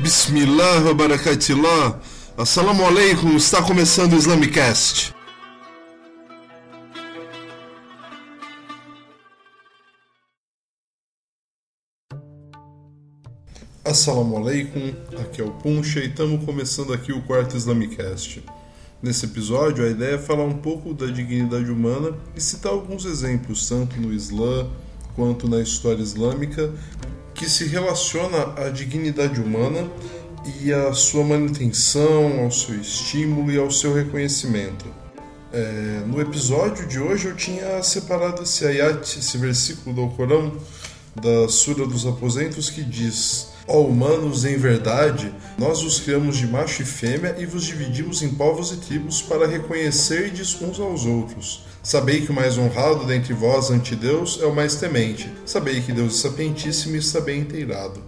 Bismillah barakatillah. Assalamu alaikum, está começando o Islamicast. Assalamu alaikum, aqui é o Puncha e estamos começando aqui o quarto Islamicast. Nesse episódio, a ideia é falar um pouco da dignidade humana e citar alguns exemplos, tanto no Islã quanto na história islâmica, que se relaciona à dignidade humana e à sua manutenção, ao seu estímulo e ao seu reconhecimento. É, no episódio de hoje eu tinha separado esse ayat, esse versículo do Alcorão, da Sura dos Aposentos, que diz: Ó humanos, em verdade, nós os criamos de macho e fêmea e vos dividimos em povos e tribos para reconhecerdes uns aos outros. Sabei que o mais honrado dentre vós ante Deus é o mais temente. Sabei que Deus é sapientíssimo e está bem inteirado.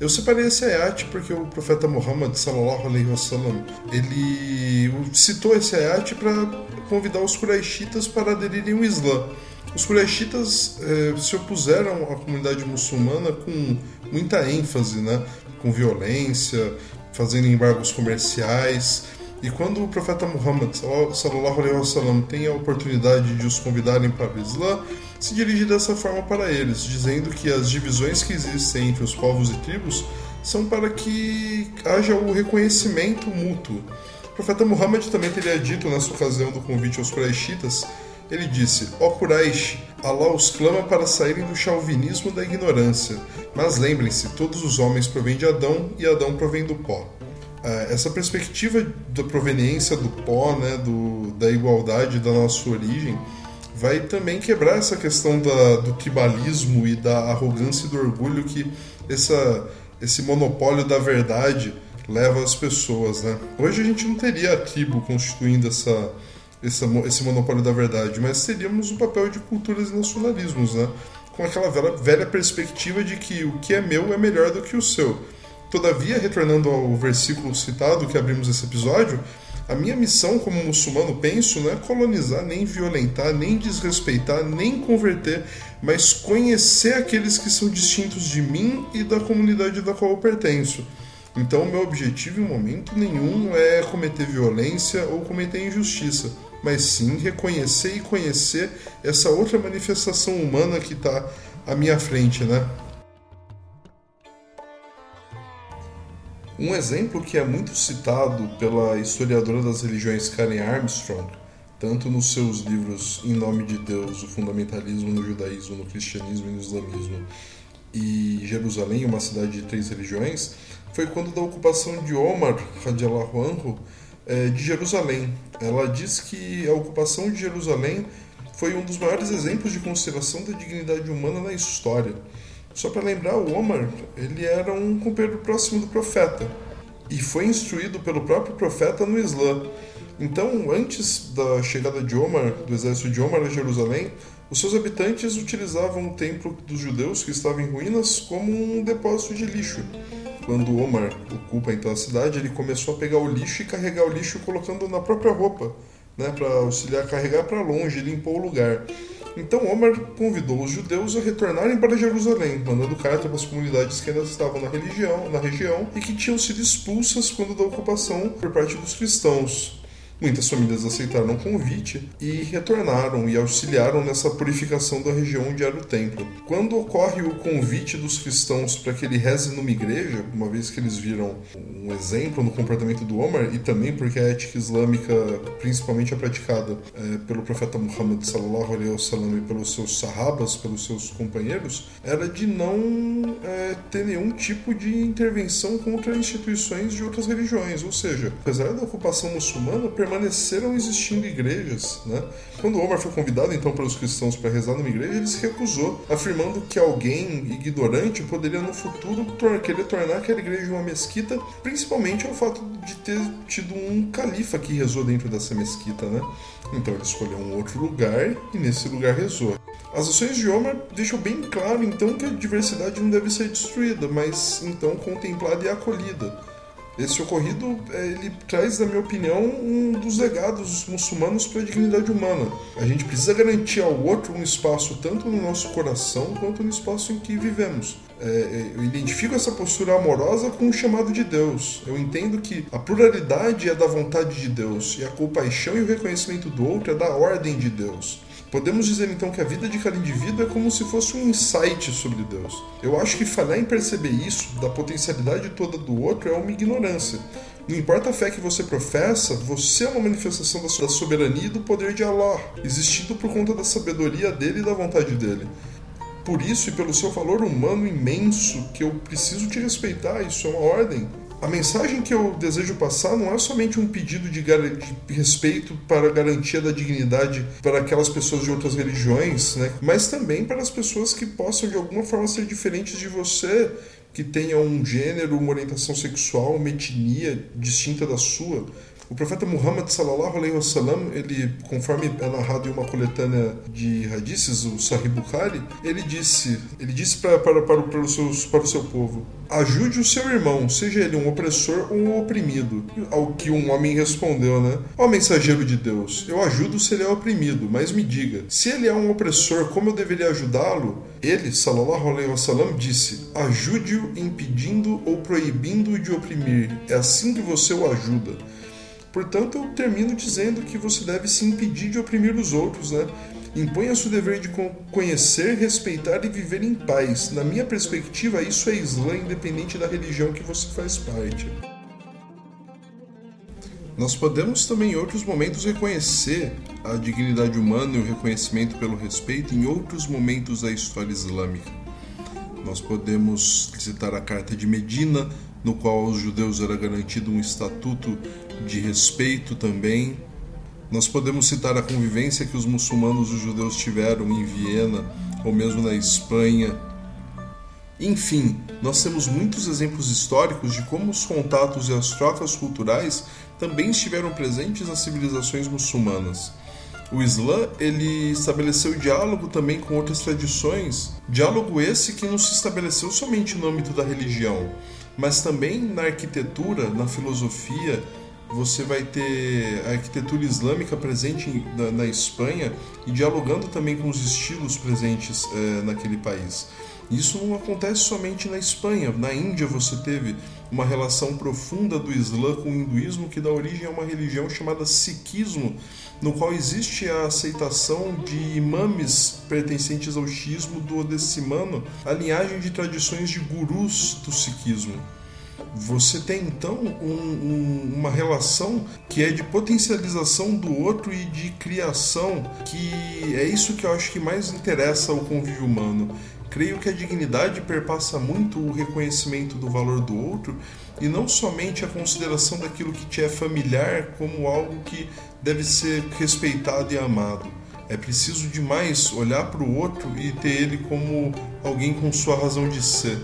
Eu separei esse ayat porque o profeta Muhammad sallallahu alaihi wasallam ele citou esse ayat para convidar os Quraishitas para aderirem ao Islã. Os Quraishitas eh, se opuseram à comunidade muçulmana com muita ênfase, né? com violência, fazendo embargos comerciais. E quando o profeta Muhammad sallallahu alaihi wasallam tem a oportunidade de os convidarem para o Islã, se dirige dessa forma para eles, dizendo que as divisões que existem entre os povos e tribos são para que haja o reconhecimento mútuo. O profeta Muhammad também teria dito nessa ocasião do convite aos Quraishitas, ele disse: Ó Quraish, Allah os clama para saírem do chauvinismo da ignorância, mas lembrem-se, todos os homens provêm de Adão e Adão provém do pó. É, essa perspectiva da proveniência do pó, né, do, da igualdade da nossa origem, vai também quebrar essa questão da, do tribalismo e da arrogância e do orgulho que essa, esse monopólio da verdade leva as pessoas. Né? Hoje a gente não teria a tribo constituindo essa, essa, esse monopólio da verdade, mas teríamos o papel de culturas e nacionalismos, né? com aquela velha, velha perspectiva de que o que é meu é melhor do que o seu. Todavia, retornando ao versículo citado que abrimos esse episódio, a minha missão como muçulmano, penso, não é colonizar, nem violentar, nem desrespeitar, nem converter, mas conhecer aqueles que são distintos de mim e da comunidade da qual eu pertenço. Então, meu objetivo em momento nenhum é cometer violência ou cometer injustiça, mas sim reconhecer e conhecer essa outra manifestação humana que está à minha frente, né? Um exemplo que é muito citado pela historiadora das religiões Karen Armstrong, tanto nos seus livros Em Nome de Deus, o fundamentalismo no judaísmo, no cristianismo e no islamismo, e Jerusalém, uma cidade de três religiões, foi quando da ocupação de Omar radiallahu anhu, é, de Jerusalém. Ela diz que a ocupação de Jerusalém foi um dos maiores exemplos de consideração da dignidade humana na história. Só para lembrar, o Omar, ele era um companheiro próximo do profeta e foi instruído pelo próprio profeta no Islã. Então, antes da chegada de Omar, do exército de Omar a Jerusalém, os seus habitantes utilizavam o templo dos judeus, que estava em ruínas, como um depósito de lixo. Quando Omar ocupa então a cidade, ele começou a pegar o lixo e carregar o lixo colocando na própria roupa, né, para auxiliar a carregar para longe, limpou o lugar. Então Omar convidou os judeus a retornarem para Jerusalém, mandando carta para as comunidades que ainda estavam na, religião, na região e que tinham sido expulsas quando da ocupação por parte dos cristãos. Muitas famílias aceitaram o convite e retornaram e auxiliaram nessa purificação da região onde era o templo. Quando ocorre o convite dos cristãos para que ele reze numa igreja, uma vez que eles viram um exemplo no comportamento do Omar e também porque a ética islâmica, principalmente a praticada é, pelo profeta Muhammad sallallahu alaihi wasallam e pelos seus sahabas, pelos seus companheiros, era de não é, ter nenhum tipo de intervenção contra instituições de outras religiões. Ou seja, apesar da ocupação muçulmana, permaneceram existindo igrejas. Né? Quando Omar foi convidado então pelos cristãos para rezar numa igreja, ele se recusou, afirmando que alguém ignorante poderia no futuro querer tornar aquela igreja uma mesquita, principalmente ao fato de ter tido um califa que rezou dentro dessa mesquita. Né? Então ele escolheu um outro lugar e nesse lugar rezou. As ações de Omar deixam bem claro então que a diversidade não deve ser destruída, mas então contemplada e acolhida. Esse ocorrido é, ele traz, na minha opinião, um dos legados muçulmanos para a dignidade humana. A gente precisa garantir ao outro um espaço tanto no nosso coração quanto no espaço em que vivemos. é, eu identifico essa postura amorosa com o chamado de Deus. Eu entendo que a pluralidade é da vontade de Deus e a compaixão e o reconhecimento do outro é da ordem de Deus. Podemos dizer então que a vida de cada indivíduo é como se fosse um insight sobre Deus. Eu acho que falhar em perceber isso, da potencialidade toda do outro, é uma ignorância. Não importa a fé que você professa, você é uma manifestação da soberania e do poder de Allah, existindo por conta da sabedoria dele e da vontade dele. Por isso e pelo seu valor humano imenso, que eu preciso te respeitar, isso é uma ordem. A mensagem que eu desejo passar não é somente um pedido de, de, respeito para a garantia da dignidade para aquelas pessoas de outras religiões, né? mas também para as pessoas que possam de alguma forma ser diferentes de você, que tenham um gênero, uma orientação sexual, uma etnia distinta da sua. O profeta Muhammad sallallahu alaihi wasallam, ele, conforme é narrado em uma coletânea de hadiths, o Sahih Bukhari, ele disse, ele disse para, para, para, para, os para o seu povo: ajude o seu irmão, seja ele um opressor ou um oprimido. Ao que um homem respondeu, né? Ó mensageiro de Deus, eu ajudo se ele é oprimido, mas me diga, se ele é um opressor, como eu deveria ajudá-lo? Ele, sallallahu alaihi wasallam, disse: ajude-o impedindo ou proibindo de oprimir. É assim que você o ajuda. Portanto, eu termino dizendo que você deve se impedir de oprimir os outros, né? Imponha-se o dever de conhecer, respeitar e viver em paz. Na minha perspectiva, isso é Islã, independente da religião que você faz parte. Nós podemos também em outros momentos reconhecer a dignidade humana e o reconhecimento pelo respeito em outros momentos da história islâmica. Nós podemos citar a Carta de Medina, no qual aos judeus era garantido um estatuto de respeito também. Nós podemos citar a convivência que os muçulmanos e os judeus tiveram em Viena ou mesmo na Espanha. Enfim, nós temos muitos exemplos históricos de como os contatos e as trocas culturais também estiveram presentes nas civilizações muçulmanas. O Islã ele estabeleceu diálogo também com outras tradições, diálogo esse que não se estabeleceu somente no âmbito da religião, mas também na arquitetura, na filosofia, você vai ter a arquitetura islâmica presente na, na Espanha e dialogando também com os estilos presentes é, naquele país. Isso não acontece somente na Espanha. Na Índia você teve uma relação profunda do Islã com o hinduísmo que dá origem a uma religião chamada Sikhismo, no qual existe a aceitação de imames pertencentes ao Shismo do Odecimano, a linhagem de tradições de gurus do Sikhismo você tem então um, um, uma relação que é de potencialização do outro e de criação, que é isso que eu acho que mais interessa ao convívio humano. Creio que a dignidade perpassa muito o reconhecimento do valor do outro e não somente a consideração daquilo que te é familiar como algo que deve ser respeitado e amado. É preciso demais olhar para o outro e ter ele como alguém com sua razão de ser.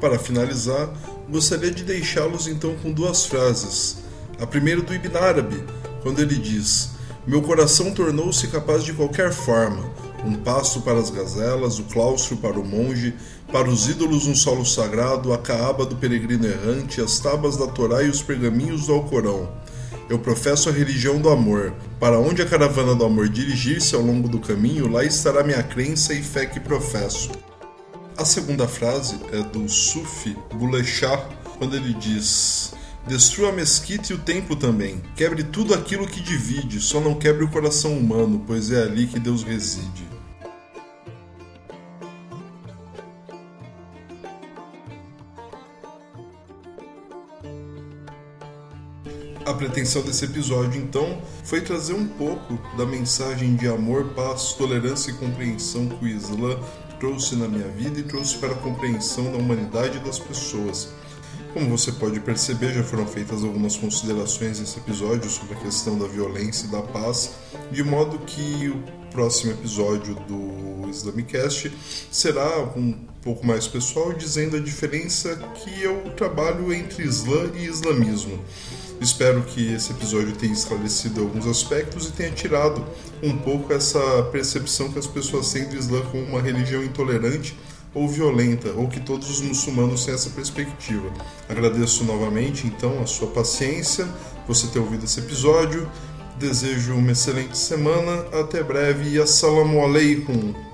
Para finalizar, gostaria de deixá-los então com duas frases. A primeira do Ibn Arabi, quando ele diz: Meu coração tornou-se capaz de qualquer forma, um pasto para as gazelas, o claustro para o monge, para os ídolos um solo sagrado, a caaba do peregrino errante, as tábuas da Torá e os pergaminhos do Alcorão. Eu professo a religião do amor. Para onde a caravana do amor dirigir-se ao longo do caminho, lá estará minha crença e fé que professo. A segunda frase é do Sufi Buleshah, quando ele diz: Destrua a mesquita e o templo também. Quebre tudo aquilo que divide, só não quebre o coração humano, pois é ali que Deus reside. A pretensão desse episódio, então, foi trazer um pouco da mensagem de amor, paz, tolerância e compreensão que o Islã trouxe na minha vida e trouxe para a compreensão da humanidade e das pessoas. Como você pode perceber, já foram feitas algumas considerações nesse episódio sobre a questão da violência e da paz, de modo que o próximo episódio do Islamicast será um pouco mais pessoal, dizendo a diferença que eu trabalho entre Islã e islamismo. Espero que esse episódio tenha esclarecido alguns aspectos e tenha tirado um pouco essa percepção que as pessoas têm do Islã como uma religião intolerante ou violenta, ou que todos os muçulmanos têm essa perspectiva. Agradeço novamente, então, a sua paciência, você ter ouvido esse episódio. Desejo uma excelente semana, até breve e assalamu alaikum.